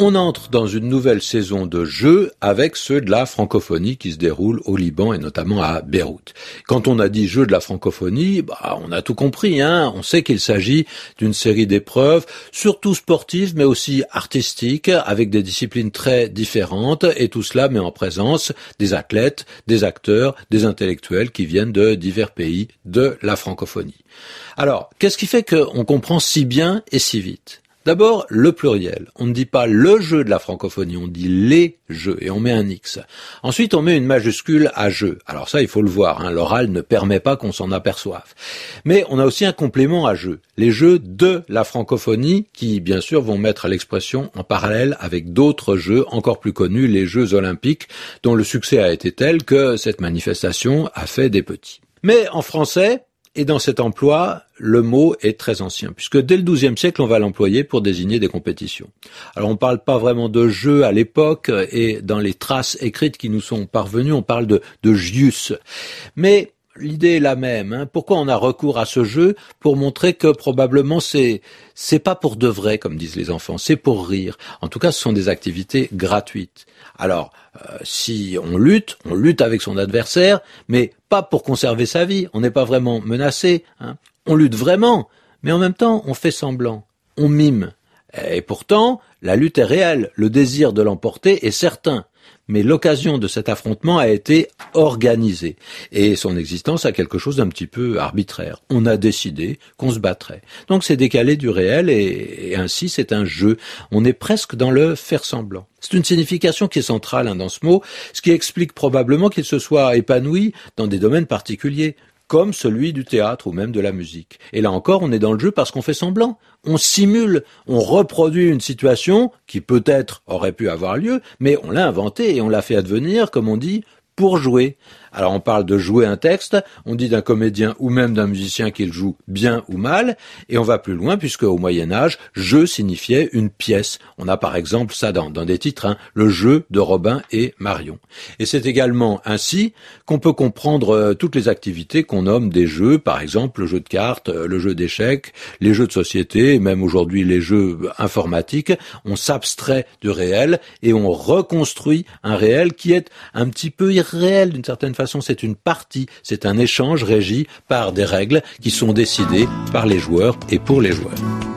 On entre dans une nouvelle saison de jeux avec ceux de la francophonie qui se déroulent au Liban et notamment à Beyrouth. Quand on a dit jeux de la francophonie, bah, on a tout compris. Hein on sait qu'il s'agit d'une série d'épreuves, surtout sportives, mais aussi artistiques, avec des disciplines très différentes, et tout cela met en présence des athlètes, des acteurs, des intellectuels qui viennent de divers pays de la francophonie. Alors, qu'est-ce qui fait qu'on comprend si bien et si vite? D'abord, le pluriel. On ne dit pas le jeu de la francophonie, on dit les jeux et on met un X. Ensuite, on met une majuscule à jeu. Alors ça, il faut le voir, hein, l'oral ne permet pas qu'on s'en aperçoive. Mais on a aussi un complément à jeu. Les jeux de la francophonie qui, bien sûr, vont mettre l'expression en parallèle avec d'autres jeux encore plus connus, les Jeux olympiques, dont le succès a été tel que cette manifestation a fait des petits. Mais en français, et dans cet emploi, le mot est très ancien, puisque dès le XIIe siècle, on va l'employer pour désigner des compétitions. Alors on ne parle pas vraiment de jeu à l'époque, et dans les traces écrites qui nous sont parvenues, on parle de, de jius. Mais l'idée est la même. Hein. Pourquoi on a recours à ce jeu Pour montrer que probablement c'est c'est pas pour de vrai, comme disent les enfants, c'est pour rire. En tout cas, ce sont des activités gratuites. Alors, euh, si on lutte, on lutte avec son adversaire, mais pas pour conserver sa vie. On n'est pas vraiment menacé. Hein. On lutte vraiment, mais en même temps, on fait semblant, on mime. Et pourtant, la lutte est réelle. Le désir de l'emporter est certain mais l'occasion de cet affrontement a été organisée et son existence a quelque chose d'un petit peu arbitraire. On a décidé qu'on se battrait. Donc c'est décalé du réel et, ainsi c'est un jeu. On est presque dans le faire semblant. C'est une signification qui est centrale hein, dans ce mot, ce qui explique probablement qu'il se soit épanoui dans des domaines particuliers, comme celui du théâtre ou même de la musique. Et là encore, on est dans le jeu parce qu'on fait semblant. On simule, on reproduit une situation qui peut-être aurait pu avoir lieu, mais on l'a inventée et on l'a fait advenir, comme on dit, pour jouer. Alors on parle de jouer un texte, on dit d'un comédien ou même d'un musicien qu'il joue bien ou mal, et on va plus loin puisque au Moyen Âge, jeu signifiait une pièce. On a par exemple ça dans, dans des titres, hein, le jeu de Robin et Marion. Et c'est également ainsi qu'on peut comprendre euh, toutes les activités qu'on nomme des jeux, par exemple le jeu de cartes, euh, le jeu d'échecs, les jeux de société, même aujourd'hui les jeux informatiques. On s'abstrait du réel et on reconstruit un réel qui est un petit peu irréel d'une certaine c'est une partie, c'est un échange régi par des règles qui sont décidées par les joueurs et pour les joueurs.